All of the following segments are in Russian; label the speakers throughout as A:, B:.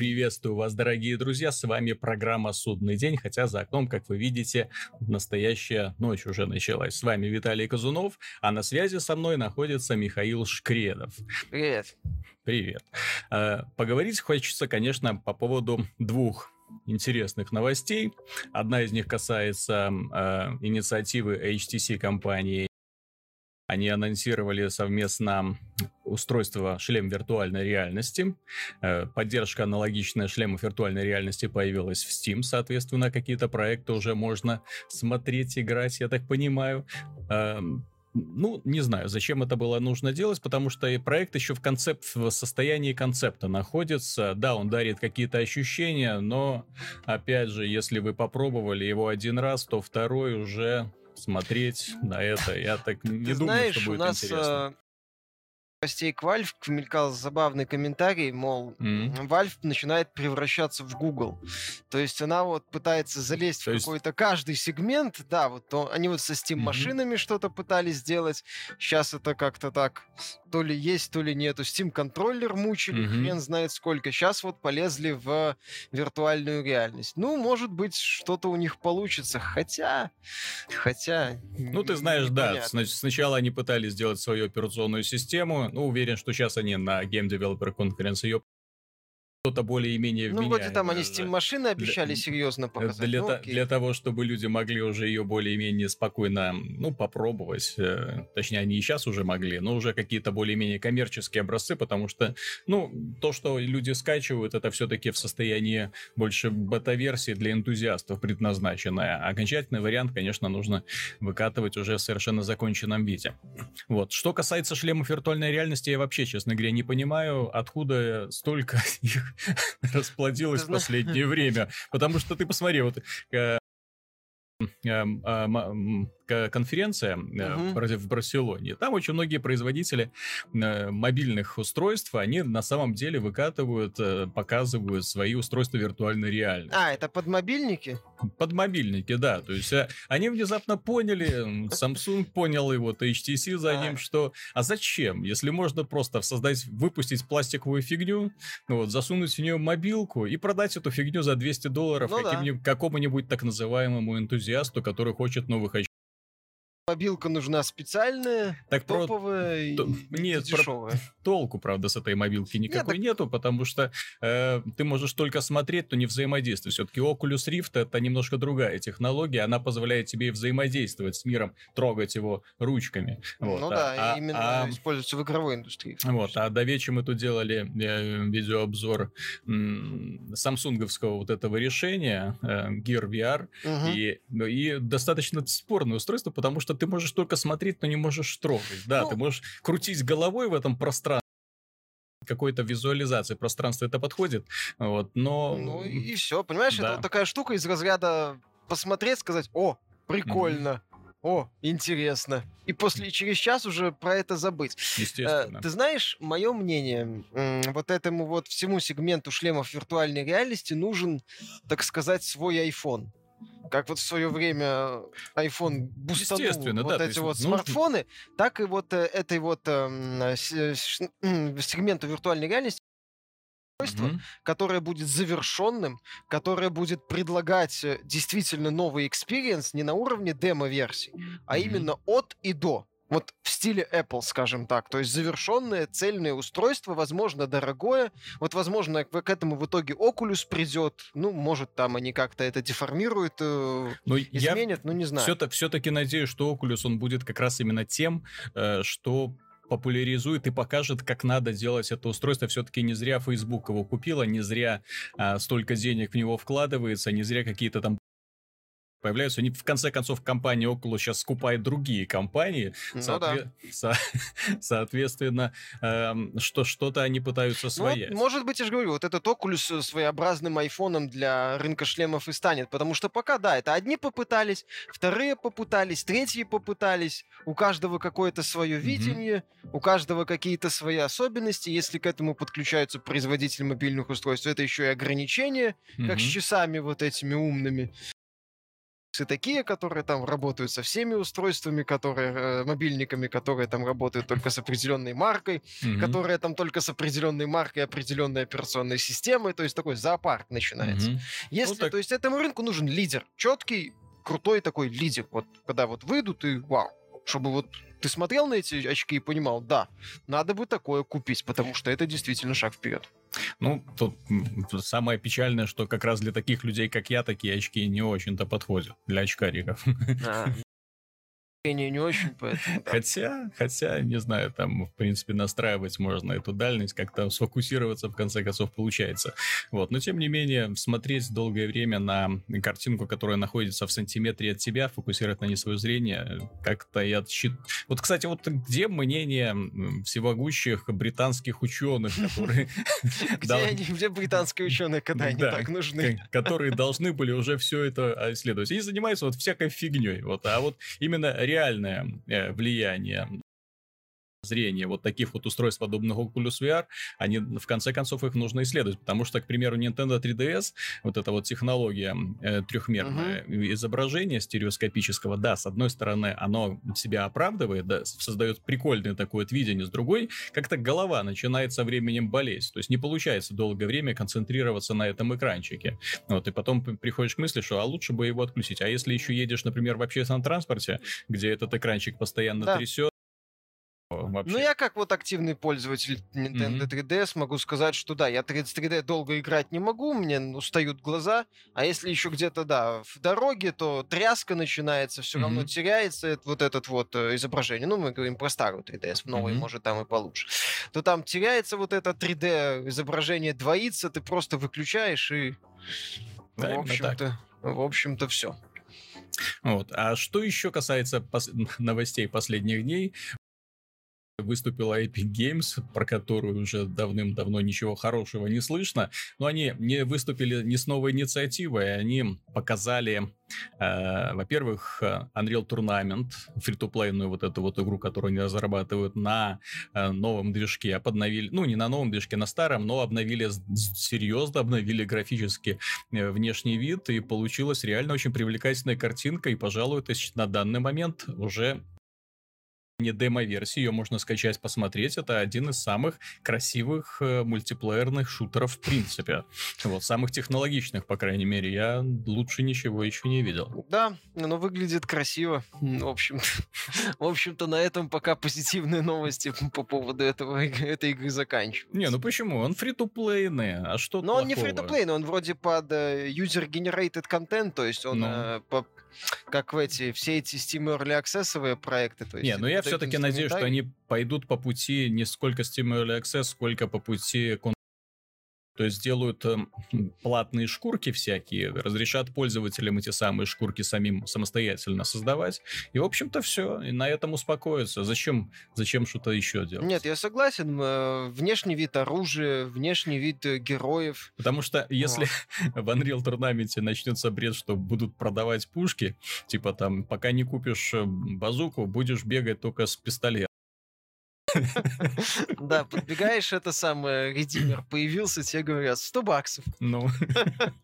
A: Приветствую вас, дорогие друзья, с вами программа «Судный день», хотя за окном, как вы видите, настоящая ночь уже началась. С вами Виталий Казунов, а на связи со мной находится Михаил Шкредов.
B: Привет.
A: Привет. Э, поговорить хочется, конечно, по поводу двух интересных новостей. Одна из них касается э, инициативы HTC компании они анонсировали совместно устройство шлем виртуальной реальности. Э, поддержка аналогичная шлемов виртуальной реальности появилась в Steam, соответственно, какие-то проекты уже можно смотреть, играть, я так понимаю. Эм, ну, не знаю, зачем это было нужно делать, потому что проект еще в, концепт, в состоянии концепта находится. Да, он дарит какие-то ощущения, но, опять же, если вы попробовали его один раз, то второй уже смотреть на это. Я так не
B: Ты
A: думаю,
B: знаешь,
A: что будет
B: у нас
A: интересно.
B: Гостей к Valve мелькал забавный комментарий, мол,
A: Мгм.
B: Valve начинает превращаться в Google. То есть она вот пытается залезть
A: То
B: в
A: есть-
B: какой-то каждый сегмент, да, вот то, они вот со Steam-машинами что-то пытались сделать, сейчас это как-то так, то ли есть, то ли нету. Steam-контроллер мучили,
A: Мгм.
B: хрен знает сколько, сейчас вот полезли в виртуальную реальность. Ну, может быть, что-то у них получится, хотя, хотя...
A: Ну, ты знаешь, да,
B: непонятно.
A: сна- сначала они пытались сделать свою операционную систему, ну, уверен, что сейчас они на Game Developer Conference ее что-то более-менее
B: Ну, вроде там они Steam-машины обещали
A: Для-
B: серьезно показать.
A: Для,
B: ну, окей.
A: для того, чтобы люди могли уже ее более-менее спокойно, ну, попробовать. э, Точнее, они и сейчас уже могли, но уже какие-то более-менее коммерческие образцы, потому что, ну, то, что люди скачивают, это все-таки в состоянии больше бета-версии для энтузиастов предназначенная. А окончательный вариант, конечно, нужно выкатывать уже в совершенно законченном виде. Вот. Что касается шлемов виртуальной реальности, я вообще, честно говоря, не понимаю, откуда столько их расплодилось в последнее время. Потому что ты посмотри, вот э, эм, а, конференция
B: Мгм.
A: в Бар- в Барселоне. Там очень многие производители э, мобильных устройств, они на самом деле выкатывают, э, показывают свои устройства виртуальной реальности.
B: А, это под мобильники?
A: Под мобильники, да. То есть они внезапно поняли, Samsung понял, вот HTC за
B: А.
A: ним, что а зачем, если можно просто создать, выпустить пластиковую фигню, вот, засунуть в нее мобилку и продать эту фигню за 200 долларов
B: Ну да.
A: какому-нибудь так называемому энтузиасту, который хочет новых очков.
B: Мобилка нужна специальная,
A: Так про
B: топовая и
A: то- нет, про-
B: дешевая.
A: толку, правда, с этой мобилки никакой
B: так-
A: нету, потому что э, ты можешь только смотреть, но не взаимодействовать. Все-таки Oculus Rift это немножко другая технология, она позволяет тебе и взаимодействовать с миром, трогать его ручками. Вот.
B: ну
A: А-
B: да,
A: а-
B: именно
A: а-
B: используется в игровой индустрии.
A: Вот, а до вечера мы тут делали э, видеообзор м, самсунговского вот этого решения э, Gear VR,
B: Мгм.
A: и, и достаточно спорное устройство, потому что ты можешь только смотреть, но не можешь трогать. Да,
B: Ну-
A: ты можешь крутить головой в этом пространстве, какой-то визуализации пространства это подходит, вот, но...
B: Ну и все, понимаешь,
A: да.
B: это вот такая штука из разряда посмотреть, сказать, о, прикольно, о, интересно. И после через час уже про это забыть. Э,
A: Естественно.
B: Ты знаешь, мое мнение, м, вот этому вот всему сегменту шлемов виртуальной реальности нужен, так сказать, свой iPhone. Как вот в свое время iPhone бустанул
A: Естественно,
B: вот
A: да,
B: эти вот
A: нужно-
B: смартфоны, так и вот э, этой вот эм, м, сегменту виртуальной реальности устройство,
A: Мгм.
B: которое будет завершенным, которое будет предлагать э, действительно новый experience не на уровне демо-версий, а
A: Мгм.
B: именно от и до. Вот в стиле Apple, скажем так. То есть завершенное цельное устройство, возможно, дорогое. Вот, возможно, к, этому в итоге Oculus придет. Ну, может, там они как-то это деформируют, э,
A: Ну, я
B: изменят, ну, не знаю.
A: все-таки надеюсь, что Oculus, он будет как раз именно тем, э, что популяризует и покажет, как надо делать это устройство. Все-таки не зря Facebook его купила, не зря а, столько денег в него вкладывается, не зря какие-то там появляются. Они, в конце концов, компания Oculus сейчас скупает другие компании.
B: Ну
A: Соотве- со- Соответственно, эм, что что-то они пытаются
B: Ну, вот, может быть, я же говорю, вот этот Oculus своеобразным айфоном для рынка шлемов и станет, потому что пока, да, это одни попытались, вторые попытались, третьи попытались, у каждого какое-то свое видение, у каждого какие-то свои особенности, если к этому подключаются производители мобильных устройств, это еще и ограничения, как с часами вот этими умными. И такие, которые там работают со всеми устройствами, которые э, мобильниками, которые там работают только с определенной маркой,
A: Мгм.
B: которые там только с определенной маркой, определенной операционной системой, то есть такой зоопарк начинается.
A: Мгм.
B: Если,
A: Ну, так-
B: то есть этому рынку нужен лидер, четкий, крутой такой лидер. Вот когда вот выйдут и вау, чтобы вот ты смотрел на эти очки и понимал, да, надо бы такое купить, потому что это действительно шаг вперед.
A: Ну, тут самое печальное, что как раз для таких людей, как я, такие очки не очень-то подходят. Для очкариков.
B: Не, не очень, поэтому. да.
A: Хотя, хотя, не знаю, там, в принципе, настраивать можно эту дальность, как-то сфокусироваться, в конце концов, получается. Вот, но, тем не менее, смотреть долгое время на картинку, которая находится в сантиметре от тебя, фокусировать на ней свое зрение, как-то я счит... Вот, кстати, вот где мнение всевогущих британских ученых, которые...
B: Где, британские ученые, когда они так нужны?
A: которые должны были уже все это а, исследовать. Они занимаются вот всякой фигней. Вот, а вот именно реальное э, влияние зрения вот таких вот устройств, подобных Oculus VR, они, в конце концов, их нужно исследовать, потому что, к примеру, Nintendo 3DS, вот эта вот технология э, трехмерное изображение стереоскопического, да, с одной стороны, оно себя оправдывает, да, создает прикольное такое вот видение, с другой, как-то голова начинает со временем болеть, то есть не получается долгое время концентрироваться на этом экранчике. Вот, и потом приходишь к мысли, что а лучше бы его отключить. А если еще едешь, например, в общественном транспорте, где этот экранчик постоянно
B: Да.
A: трясет, вообще...
B: Ну, я как вот активный пользователь Nintendo
A: Мгм.
B: 3DS могу сказать, что да, я 30 3D долго играть не могу, мне устают глаза, а если еще где-то, да, в дороге, то тряска начинается, все равно
A: Мгм.
B: теряется вот этот вот э, изображение. Ну, мы говорим про старую 3DS, в новой,
A: Мгм.
B: может, там и получше. То там теряется вот это 3D, изображение двоится, ты просто выключаешь и,
A: Да,
B: в общем-то, в общем-то, все.
A: Вот. А что еще касается пос- новостей последних дней, выступила Epic Games, про которую уже давным-давно ничего хорошего не слышно, но они не выступили не с новой инициативой, они показали, э, во-первых, Unreal Tournament, фри-то-плейную вот эту вот игру, которую они разрабатывают на э, новом движке, обновили, ну не на новом движке, на старом, но обновили серьезно, обновили графически э, внешний вид, и получилась реально очень привлекательная картинка, и, пожалуй, это на данный момент уже не демо-версия, ее можно скачать, посмотреть. Это один из самых красивых э, мультиплеерных шутеров в принципе. Вот, самых технологичных, по крайней мере. Я лучше ничего еще не видел.
B: Да, оно выглядит красиво. М, В общем, в общем-то, на этом пока позитивные новости по поводу этого, этой игры заканчиваются.
A: Не, ну почему? Он фри-то-плейный, а что
B: Но он не
A: плохого?
B: фри-то-плей, но он вроде под э, user-generated content, то есть он
A: Ну.
B: э, по- как в эти, все эти Steam Early Access проекты. То есть
A: Не, ну я
B: это
A: все-таки надеюсь, что они пойдут по пути не сколько Steam Early Access, сколько по пути то есть сделают эм, платные шкурки всякие, разрешат пользователям эти самые шкурки самим самостоятельно создавать. И, в общем-то, все. И на этом успокоиться. Зачем, зачем что-то еще делать?
B: Нет, я согласен. э, Внешний вид оружия, внешний вид э, героев.
A: Потому что если в Unreal Tournament начнется бред, что будут продавать пушки, типа там, пока не купишь э, базуку, будешь бегать только с пистолетом.
B: Да, подбегаешь, это самое, редимер появился, тебе говорят, 100 баксов.
A: Ну,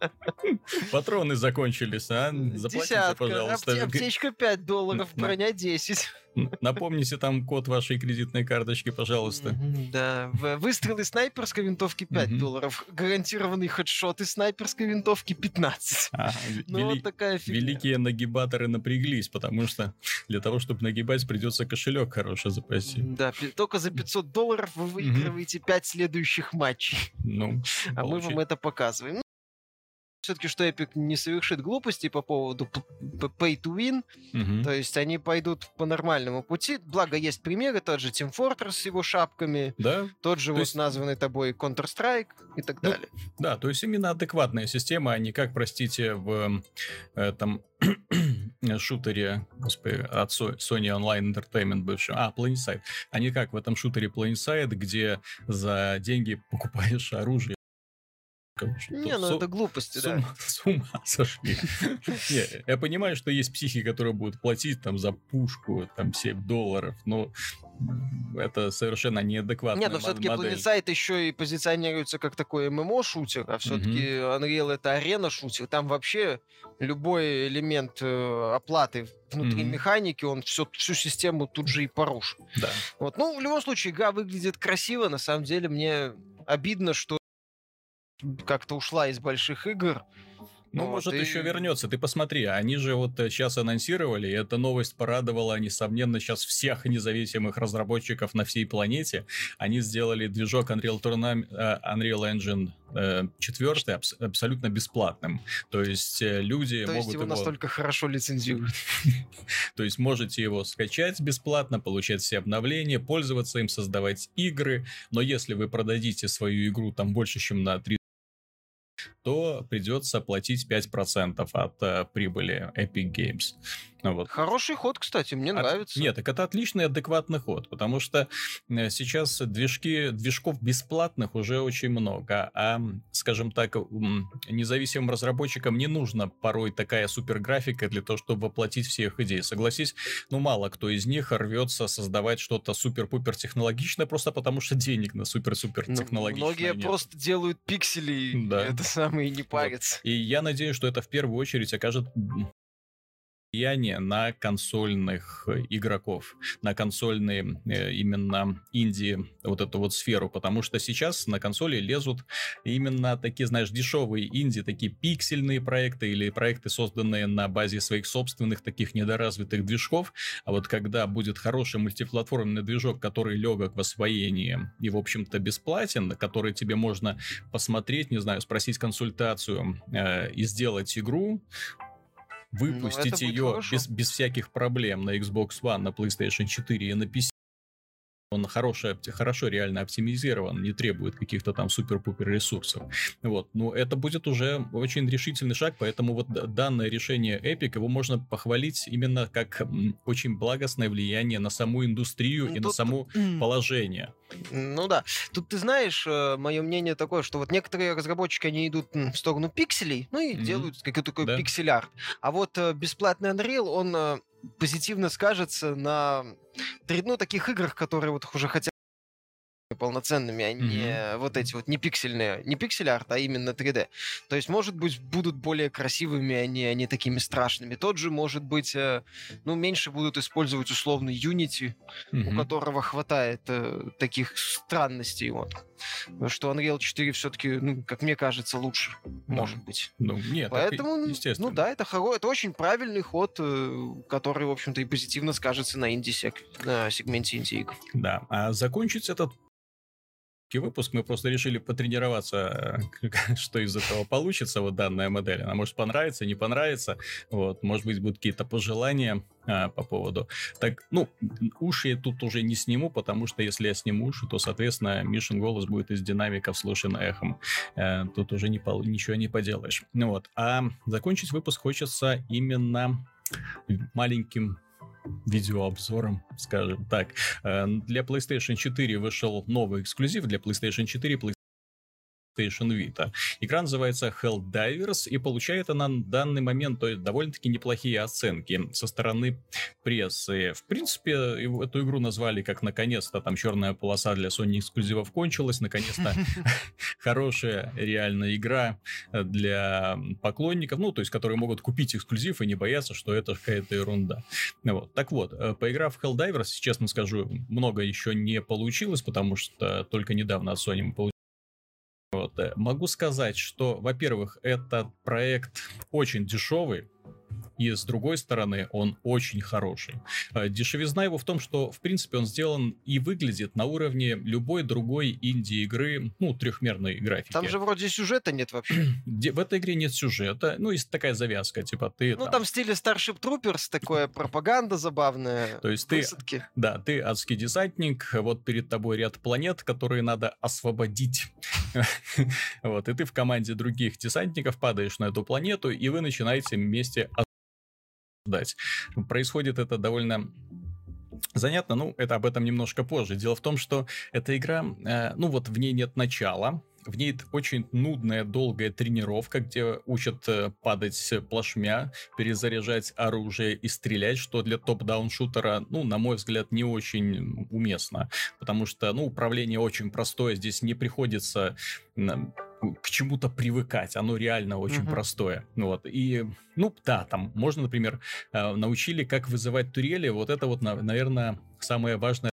A: патроны закончились, а? Заплатите,
B: Десятка,
A: пожалуйста.
B: апте- аптечка 5 долларов, броня 10.
A: Напомните там код вашей кредитной карточки, пожалуйста.
B: Да, В- выстрел из снайперской винтовки 5
A: Мгм.
B: долларов, гарантированный хедшот из снайперской винтовки 15.
A: Ага,
B: Ну, вот такая фигня.
A: Великие нагибаторы напряглись, потому что для того, чтобы нагибать, придется кошелек хороший запасти.
B: Да, только за 500 долларов вы выигрываете 5 следующих матчей.
A: Ну,
B: А мы вам это показываем. Все-таки, что Epic не совершит глупости по поводу pay to win,
A: Мгм.
B: то есть они пойдут по нормальному пути. Благо, есть примеры, тот же Team Fortress с его шапками,
A: Да,
B: тот же
A: То
B: вот
A: есть-
B: названный тобой Counter-Strike и так
A: Ну,
B: далее.
A: Да, то есть именно адекватная система, а не как, простите, в э, этом шутере, господи, от Sony Online Entertainment бывшем, а, Planeside. А не как в этом шутере Planeside, где за деньги покупаешь оружие. Короче,
B: Не, ну это глупости, да.
A: с ума сошли. Не, я понимаю, что есть психи, которые будут платить там за пушку там 7 долларов, но это совершенно неадекватная
B: Нет, но все-таки. Planet еще и позиционируется как такой ММО-шутер, а все-таки Unreal это арена-шутер. Там вообще любой элемент э, оплаты внутри механики, он всю систему тут же и порушит.
A: Да.
B: Вот. Ну, в любом случае, игра выглядит красиво. На самом деле, мне обидно, что как-то ушла из больших игр.
A: Ну,
B: Вот,
A: может,
B: и-
A: еще вернется. Ты посмотри, они же вот сейчас анонсировали, и эта новость порадовала, несомненно, сейчас всех независимых разработчиков на всей планете. Они сделали движок Unreal, Tournament, э, Unreal Engine 4 абсолютно бесплатным. То есть э, люди
B: То есть
A: могут
B: его
A: его...
B: настолько хорошо лицензируют.
A: То есть можете его скачать бесплатно, получать все обновления, пользоваться им, создавать игры. Но если вы продадите свою игру там больше, чем на 3 то придется платить 5% от э, прибыли Epic Games. Ну Вот.
B: Хороший ход, кстати, мне
A: От-
B: нравится.
A: Нет, так это отличный адекватный ход, потому что э, сейчас движки, движков бесплатных уже очень много, а, скажем так, независимым разработчикам не нужно порой такая суперграфика для того, чтобы воплотить все их идеи. Согласись, ну мало кто из них рвется создавать что-то супер-пупер технологичное, просто потому что денег на супер-супер
B: Ну,
A: технологичное
B: многие
A: нет.
B: просто делают пиксели, и
A: Да.
B: это самое, и не парятся.
A: И я надеюсь, что это в первую очередь окажет влияние на консольных э, игроков, на консольные э, именно инди вот эту вот сферу, потому что сейчас на консоли лезут именно такие, знаешь, дешевые инди, такие пиксельные проекты или проекты, созданные на базе своих собственных таких недоразвитых движков, а вот когда будет хороший мультиплатформенный движок, который легок в освоении и, в общем-то, бесплатен, который тебе можно посмотреть, не знаю, спросить консультацию э, и сделать игру, выпустить
B: Ну, будет
A: ее
B: хорошо.
A: без, без всяких проблем на Xbox One, на PlayStation 4 и на PC. Он хорошо, опти- хорошо реально оптимизирован, не требует каких-то там супер-пупер ресурсов. Вот. Ну, это будет уже очень решительный шаг, поэтому вот данное решение Epic, его можно похвалить именно как очень благостное влияние на саму индустрию
B: Ну,
A: и на
B: тут-
A: само
B: М.
A: положение.
B: Ну да. Тут ты знаешь, мое мнение такое, что вот некоторые разработчики, они идут в сторону пикселей, ну и
A: Мгм.
B: делают какой-то такой
A: Да.
B: пиксель-арт. А вот э, бесплатный Unreal, он э, позитивно скажется на ну, таких играх, которые вот уже хотят полноценными, а не вот эти вот не пиксельные, не пиксель-арт, а именно 3D. То есть, может быть, будут более красивыми, а не, а не такими страшными. Тот же, может быть, э, ну, меньше будут использовать условный Unity, у
A: Мгм.
B: которого хватает э, таких странностей. Вот. Что Unreal 4 все-таки, ну, как мне кажется, лучше, может быть.
A: Ну, нет, так и-
B: Поэтому,
A: естественно.
B: ну да, это, хоро... это очень правильный ход, э, который, в общем-то, и позитивно скажется на инди-сек... на сегменте инди-игр.
A: Да, а закончить этот выпуск мы просто решили потренироваться, э, что из этого получится, вот данная модель. Она может понравиться, не понравится. Вот, может быть, будут какие-то пожелания а, по поводу. Так, ну, уши я тут уже не сниму, потому что если я сниму уши, то, соответственно, Мишин голос будет из динамиков слышен эхом. Э, тут уже не ничего не поделаешь. Ну вот, а закончить выпуск хочется именно маленьким видеообзором, скажем так. Э, Для PlayStation 4 вышел новый эксклюзив для PlayStation 4 и PlayStation Vita. Игра называется Helldivers, и получает она на данный момент то есть, довольно-таки неплохие оценки со стороны прессы. В принципе, эту игру назвали как наконец-то там черная полоса для Sony эксклюзивов кончилась, наконец-то хорошая реальная игра для поклонников, ну, то есть, которые могут купить эксклюзив и не бояться, что это какая-то ерунда. Вот. Так вот, э, поиграв в Helldivers, честно скажу, много еще не получилось, потому что только недавно от Sony мы получили вот. э, Могу сказать, что, во-первых, этот проект очень дешевый, и с другой стороны, он очень хороший. Э, Дешевизна его в том, что, в принципе, он сделан и выглядит на уровне любой другой инди-игры, ну, трехмерной графики.
B: Там же вроде сюжета нет вообще.
A: В этой игре нет сюжета, ну, есть такая завязка, типа ты
B: Ну,
A: там-
B: там в стиле Starship Troopers такое пропаганда забавная.
A: То есть ты,
B: высадки.
A: да, ты адский десантник, вот перед тобой ряд планет, которые надо освободить. Вот, и ты в команде других десантников падаешь на эту планету, и вы начинаете вместе освобождать. Происходит это довольно Занятно, ну, это об этом немножко позже. Дело в том, что эта игра, э, ну вот в ней нет начала, в ней очень нудная, долгая тренировка, где учат э, падать плашмя, перезаряжать оружие и стрелять, что для топ-даун-шутера, ну, на мой взгляд, не очень уместно, потому что, ну, управление очень простое, здесь не приходится к чему-то привыкать. Оно реально очень uh-huh. простое. Вот. И, ну, да, там можно, например, э, научили, как вызывать турели. Вот это вот, наверное, самое важное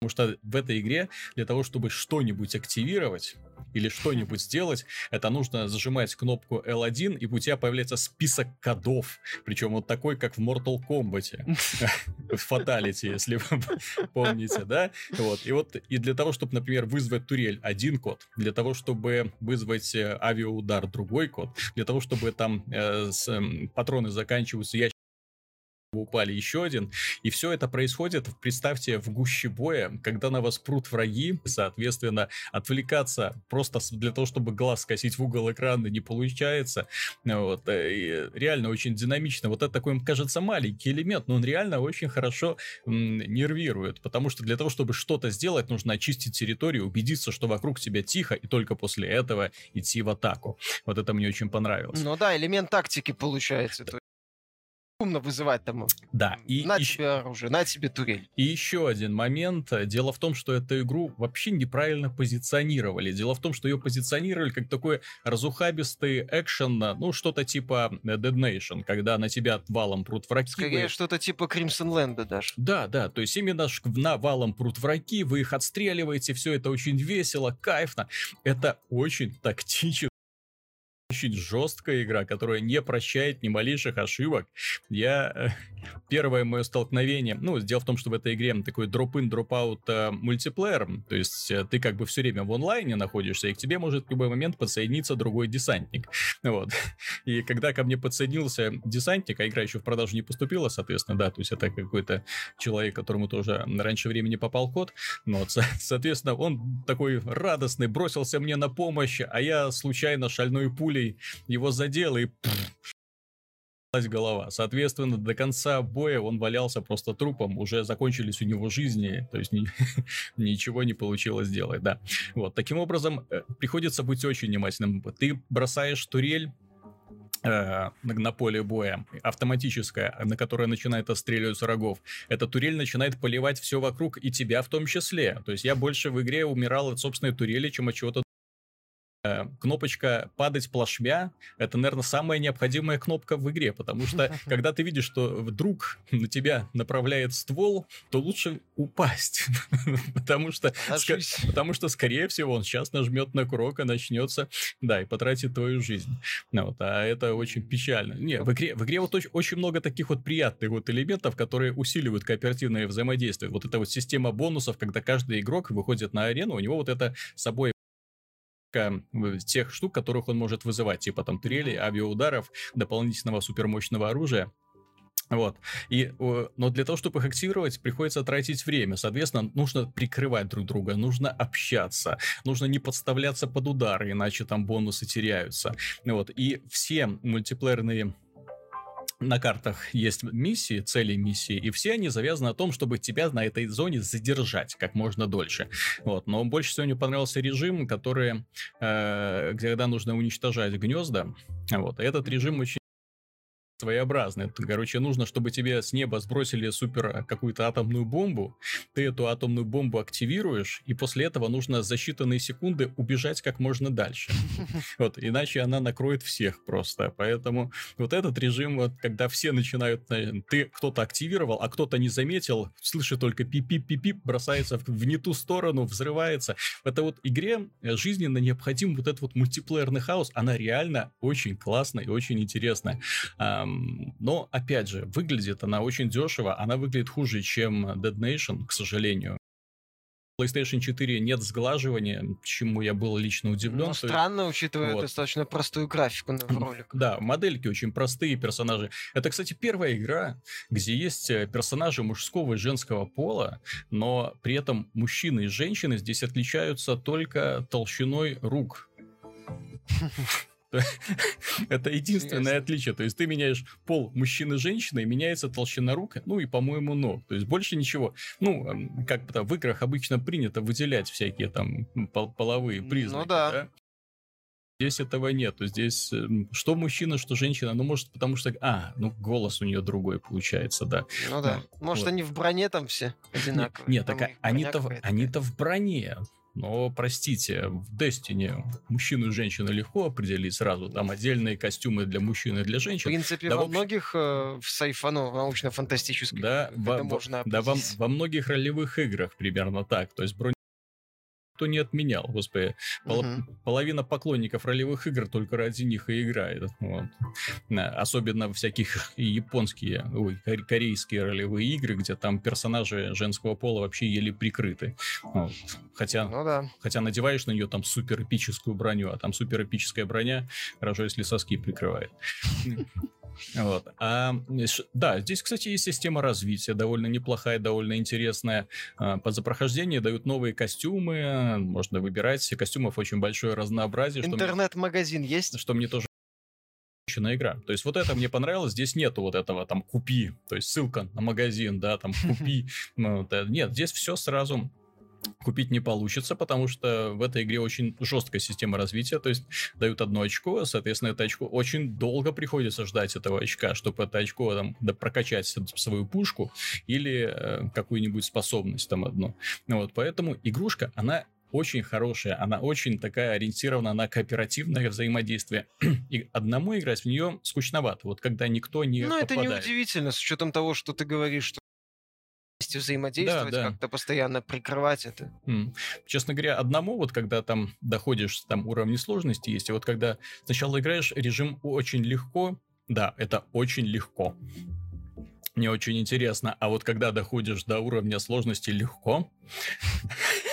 A: Потому что в этой игре для того, чтобы что-нибудь активировать, или что-нибудь сделать, это нужно зажимать кнопку L1, и у тебя появляется список кодов. Причем вот такой, как в Mortal Kombat. В Fatality, если вы помните, да? Вот. И вот и для того, чтобы, например, вызвать турель, один код. Для того, чтобы вызвать э, авиаудар, другой код. Для того, чтобы там э, с, э, патроны заканчиваются, я упали еще один. И все это происходит, представьте, в гуще боя, когда на вас прут враги, соответственно, отвлекаться просто для того, чтобы глаз скосить в угол экрана не получается. Вот. Э, и реально очень динамично. Вот это такой, кажется, маленький элемент, но он реально очень хорошо нервирует, потому что для того, чтобы что-то сделать, нужно очистить территорию, убедиться, что вокруг тебя тихо, и только после этого идти в атаку. Вот это мне очень понравилось.
B: Ну да, элемент тактики получается умно вызывать там.
A: Да.
B: И на еще... тебе оружие, на тебе турель.
A: И еще один момент. Дело в том, что эту игру вообще неправильно позиционировали. Дело в том, что ее позиционировали как такой разухабистый экшен, ну, что-то типа Dead Nation, когда на тебя валом прут враги.
B: Скорее, вы... что-то типа Crimson Land даже.
A: Да, да, то есть именно на валом прут враги, вы их отстреливаете, все это очень весело, кайфно. Это очень тактично жесткая игра, которая не прощает ни малейших ошибок. Я э, первое мое столкновение, ну, дело в том, что в этой игре такой drop-in, drop-out э, мультиплеер, то есть э, ты как бы все время в онлайне находишься, и к тебе может в любой момент подсоединиться другой десантник. Вот. И когда ко мне подсоединился десантник, а игра еще в продажу не поступила, соответственно, да, то есть это какой-то человек, которому тоже раньше времени попал код, ну, вот, соответственно, он такой радостный, бросился мне на помощь, а я случайно шальной пулей пулей его задел и голова. Соответственно, до конца боя он валялся просто трупом, уже закончились у него жизни, то есть ни, ничего не получилось сделать, да. Вот, таким образом, э, приходится быть очень внимательным. Ты бросаешь турель, э, на поле боя, автоматическая, на которая начинает отстреливать врагов, эта турель начинает поливать все вокруг, и тебя в том числе. То есть я больше в игре умирал от собственной турели, чем от чего-то кнопочка «падать плашмя» — это, наверное, самая необходимая кнопка в игре, потому что, когда ты видишь, что вдруг на тебя направляет ствол, то лучше упасть, потому что, потому что, скорее всего, он сейчас нажмет на курок, и начнется, да, и потратит твою жизнь. Ну вот, а это очень печально. Не, в игре, в игре вот очень, очень много таких вот приятных вот элементов, которые усиливают кооперативное взаимодействие. Вот эта вот система бонусов, когда каждый игрок выходит на арену, у него вот это с собой тех штук, которых он может вызывать, типа там турели, авиаударов, дополнительного супермощного оружия. Вот. И, но для того, чтобы их активировать, приходится тратить время. Соответственно, нужно прикрывать друг друга, нужно общаться, нужно не подставляться под удары, иначе там бонусы теряются. Вот. И все мультиплеерные на картах есть миссии, цели миссии, и все они завязаны на том, чтобы тебя на этой зоне задержать как можно дольше. Вот. Но больше всего мне понравился режим, который, э, когда нужно уничтожать гнезда. Вот. И этот режим очень своеобразный. Короче, нужно, чтобы тебе с неба сбросили супер э, какую-то атомную бомбу, ты эту атомную бомбу активируешь, и после этого нужно за считанные секунды убежать как можно дальше. Вот, иначе она накроет всех просто. Поэтому вот этот режим, вот, когда все начинают, э, ты кто-то активировал, а кто-то не заметил, слышит только пип-пип-пип-пип, бросается в, не ту сторону, взрывается. В этой вот игре э, жизненно необходим вот этот вот мультиплеерный хаос, она реально очень классная и очень интересная. Но, опять же, выглядит она очень дешево, она выглядит хуже, чем Dead Nation, к сожалению. PlayStation 4 нет сглаживания, чему я был лично удивлен. Ну,
B: странно, есть... учитывая вот. достаточно простую графику на ролик.
A: Да, модельки очень простые, персонажи. Это, кстати, первая игра, где есть э, персонажи мужского и женского пола, но при этом мужчины и женщины здесь отличаются только толщиной рук. Это единственное отличие. То есть ты меняешь пол мужчины женщины, и меняется толщина рук, ну и, по-моему, ног. То есть больше ничего. Ну, как бы там в играх обычно принято выделять всякие там половые признаки. Ну да. да? Здесь этого нету. Здесь эм, что мужчина, что женщина. Ну, может, потому что... А, ну, голос у нее другой получается, да.
B: Ну да. Может, вот. они в броне там все одинаковые?
A: Нет, нет так они-то, они-то в броне. Но, простите, в Destiny мужчину и женщину легко определить сразу. Там отдельные костюмы для мужчин и для женщин.
B: В принципе, да, во многих э, в сайфану, научно-фантастических
A: да, во, можно Да, во, во многих ролевых играх примерно так. То есть бронь никто не отменял. Господи, пол, uh-huh. половина поклонников ролевых игр только ради них и играет. Вот. Особенно всяких японские, ой, корейские ролевые игры, где там персонажи женского пола вообще еле прикрыты. Вот. Хотя, ну, да. хотя надеваешь на нее там супер эпическую броню, а там супер эпическая броня, хорошо, если соски прикрывает. Вот. А, да, здесь, кстати, есть система развития, довольно неплохая, довольно интересная. А, Под запрохождение дают новые костюмы, можно выбирать. Костюмов очень большое разнообразие.
B: Интернет-магазин есть?
A: Что мне тоже игра. То есть вот это мне понравилось, здесь нету вот этого там купи, то есть ссылка на магазин, да, там купи. Ну, нет, здесь все сразу купить не получится, потому что в этой игре очень жесткая система развития, то есть дают одно очко, соответственно, это очко очень долго приходится ждать этого очка, чтобы это очко там да, прокачать свою пушку или э, какую-нибудь способность там одну. Вот, поэтому игрушка, она очень хорошая, она очень такая ориентирована на кооперативное взаимодействие. И одному играть в нее скучновато, вот когда никто не Ну,
B: это неудивительно, с учетом того, что ты говоришь, что взаимодействовать, да, да. как-то постоянно прикрывать это.
A: Mm. Честно говоря, одному, вот когда там доходишь, там уровни сложности есть, и вот когда сначала играешь режим очень легко, да, это очень легко. Мне очень интересно, а вот когда доходишь до уровня сложности легко,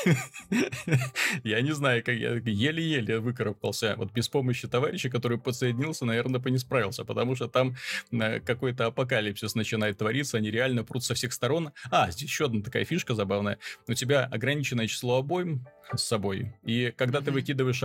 A: я не знаю, как я еле-еле выкарабкался. Вот без помощи товарища, который подсоединился, наверное, бы не справился, потому что там э, какой-то апокалипсис начинает твориться, они реально прут со всех сторон. А, здесь еще одна такая фишка забавная. У тебя ограниченное число обоим с собой, и когда ты выкидываешь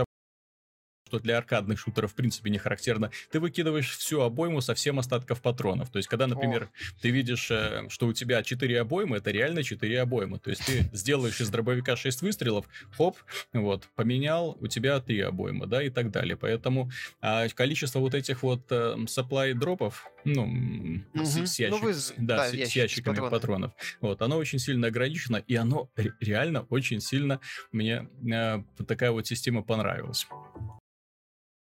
A: что для аркадных шутеров в принципе не характерно, ты выкидываешь всю обойму со всем остатков патронов. То есть, когда, например, О. ты видишь, э, что у тебя 4 обоймы, это реально 4 обоймы. То есть, ты сделаешь из дробовика 6 выстрелов, хоп, вот, поменял, у тебя 3 обоймы, да, и так далее. Поэтому а, количество вот этих вот э, supply дропов, ну, угу. с, с, ящик, ну, вы... да, да, с, с ящиками патронов. патронов, вот, оно очень сильно ограничено, и оно реально очень сильно мне э, такая вот система понравилась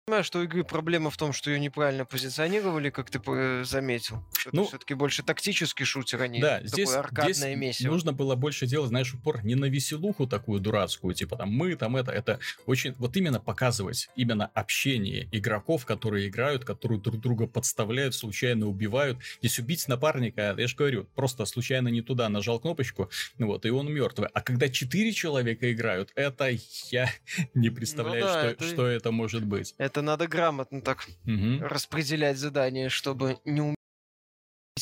B: понимаю, что у игры проблема в том, что ее неправильно позиционировали, как ты заметил. Ну, это все-таки больше тактический шутер, а не
A: да, здесь, аркадное здесь месиво. нужно было больше делать, знаешь, упор не на веселуху такую дурацкую, типа там мы, там это, это очень, вот именно показывать, именно общение игроков, которые играют, которые друг друга подставляют, случайно убивают. Здесь убить напарника, я же говорю, просто случайно не туда нажал кнопочку, вот, и он мертвый. А когда четыре человека играют, это я не представляю, ну, да, что, это... что это может быть.
B: Это это надо грамотно так угу. распределять задания, чтобы не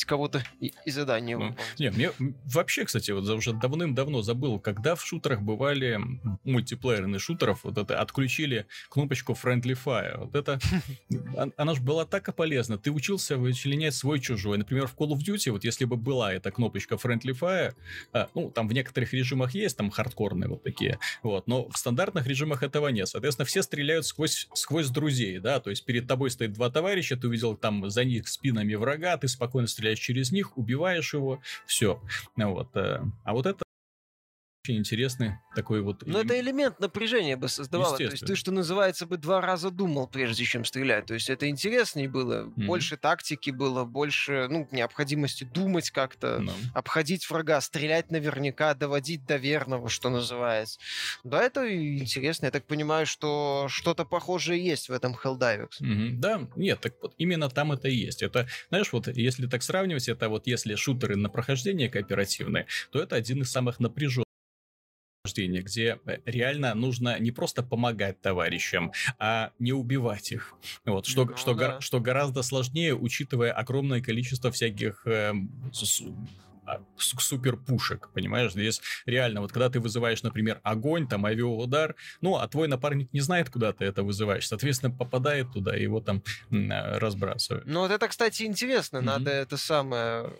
B: кого-то и, и задание ну,
A: Не, мне вообще, кстати, вот уже давным-давно забыл, когда в шутерах бывали мультиплеерные шутеров, вот это отключили кнопочку Friendly Fire. Вот это, она же была так и полезна. Ты учился вычленять свой-чужой. Например, в Call of Duty, вот если бы была эта кнопочка Friendly Fire, а, ну, там в некоторых режимах есть, там хардкорные вот такие, вот, но в стандартных режимах этого нет. Соответственно, все стреляют сквозь, сквозь друзей, да, то есть перед тобой стоит два товарища, ты увидел там за них спинами врага, ты спокойно стреляешь стреляешь через них, убиваешь его, все. Вот. Э, а вот это очень интересный такой вот...
B: Но это элемент напряжения бы создавало. То есть ты, что называется, бы два раза думал, прежде чем стрелять. То есть это интереснее было, mm-hmm. больше тактики было, больше ну, необходимости думать как-то, no. обходить врага, стрелять наверняка, доводить до верного, что называется. Да, это интересно. Я так понимаю, что что-то похожее есть в этом Helldivers.
A: Mm-hmm. Да, нет, так вот именно там это и есть. Это, знаешь, вот если так сравнивать, это вот если шутеры на прохождение кооперативные, то это один из самых напряженных прохождения, где э, реально нужно не просто помогать товарищам, а не убивать их. Вот, что, ну, что, да. го, что гораздо сложнее, учитывая огромное количество всяких э, а, супер пушек, понимаешь? Здесь реально, вот когда ты вызываешь, например, огонь, там авиаудар, ну, а твой напарник не знает, куда ты это вызываешь, соответственно, попадает туда, и его там а, разбрасывают.
B: Ну, вот это, кстати, интересно, mm-hmm. надо это самое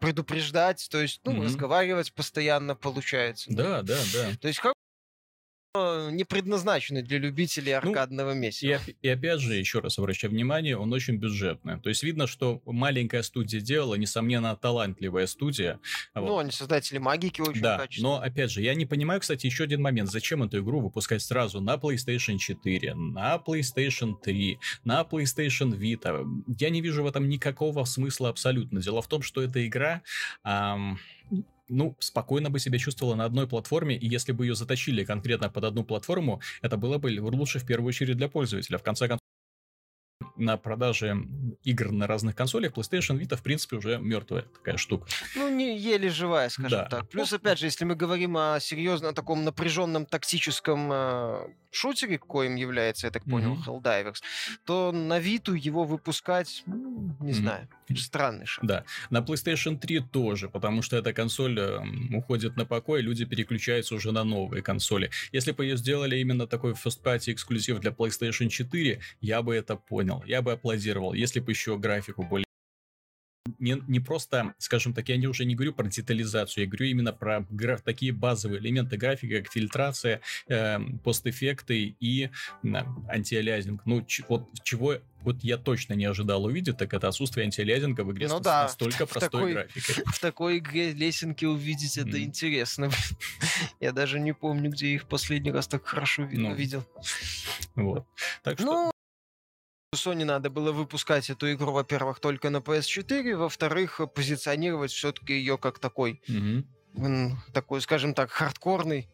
B: предупреждать, то есть, ну, mm-hmm. разговаривать постоянно получается.
A: Да, да, да.
B: То есть, как не предназначены для любителей ну, аркадного ну, месива.
A: И, и опять же, еще раз обращаю внимание, он очень бюджетный. То есть видно, что маленькая студия делала, несомненно, талантливая студия.
B: Ну, вот. они создатели магики очень
A: Да, но опять же, я не понимаю, кстати, еще один момент. Зачем эту игру выпускать сразу на PlayStation 4, на PlayStation 3, на PlayStation Vita? Я не вижу в этом никакого смысла абсолютно. Дело в том, что эта игра... Эм, ну, спокойно бы себя чувствовала на одной платформе, и если бы ее заточили конкретно под одну платформу, это было бы лучше в первую очередь для пользователя. В конце концов, на продаже игр на разных консолях PlayStation Vita, в принципе, уже мертвая такая штука.
B: Ну, не еле живая, скажем да. так. Плюс, опять же, если мы говорим о серьезно таком напряженном тактическом э, шутере, коим является, я так понял, mm-hmm. Helldivers, то на Виту его выпускать, ну, не mm-hmm. знаю, странный шаг.
A: Да, на PlayStation 3 тоже, потому что эта консоль э, уходит на покой, люди переключаются уже на новые консоли. Если бы ее сделали именно такой first party эксклюзив для PlayStation 4, я бы это понял, я бы аплодировал, если бы еще графику более не, не просто, скажем так, я не, уже не говорю про детализацию, я говорю именно про граф, такие базовые элементы графики, как фильтрация, э, постэффекты и э, антиалиазинг. Ну, ч, вот чего вот я точно не ожидал увидеть, так это отсутствие антиалиазинга в игре ну, с да. настолько простой такой, графикой.
B: В такой игре лесенки увидеть это mm. интересно. я даже не помню, где их последний раз так хорошо ну, видел.
A: Вот. Так что...
B: Ну, Sony надо было выпускать эту игру, во-первых, только на PS4, во-вторых, позиционировать все-таки ее как такой. Mm-hmm такой, скажем так, хардкорный,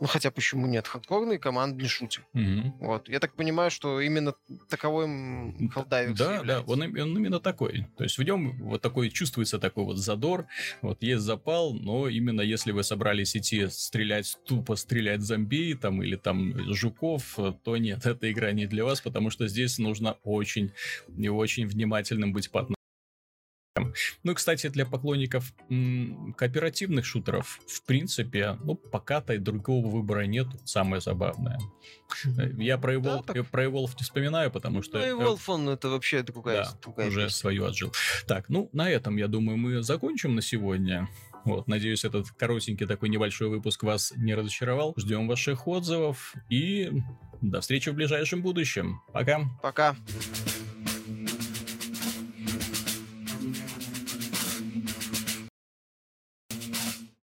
B: ну хотя почему нет, хардкорный командный шутер. Угу. Вот. Я так понимаю, что именно таковой Helldiver
A: Да, является. да, он, он именно такой. То есть в нем вот такой чувствуется такой вот задор, вот есть запал, но именно если вы собрались идти стрелять, тупо стрелять зомби там или там жуков, то нет, эта игра не для вас, потому что здесь нужно очень и очень внимательным быть по отношению ну, кстати, для поклонников м- кооперативных шутеров, в принципе, ну, пока-то и другого выбора нет. Самое забавное. Э, я про Evolve, да, так... про Evolve не вспоминаю, потому что...
B: Ну, Evolve, он это вообще другая,
A: да, другая уже песня. свою отжил. Так, ну, на этом, я думаю, мы закончим на сегодня. Вот, надеюсь, этот коротенький такой небольшой выпуск вас не разочаровал. Ждем ваших отзывов и до встречи в ближайшем будущем. Пока.
B: Пока.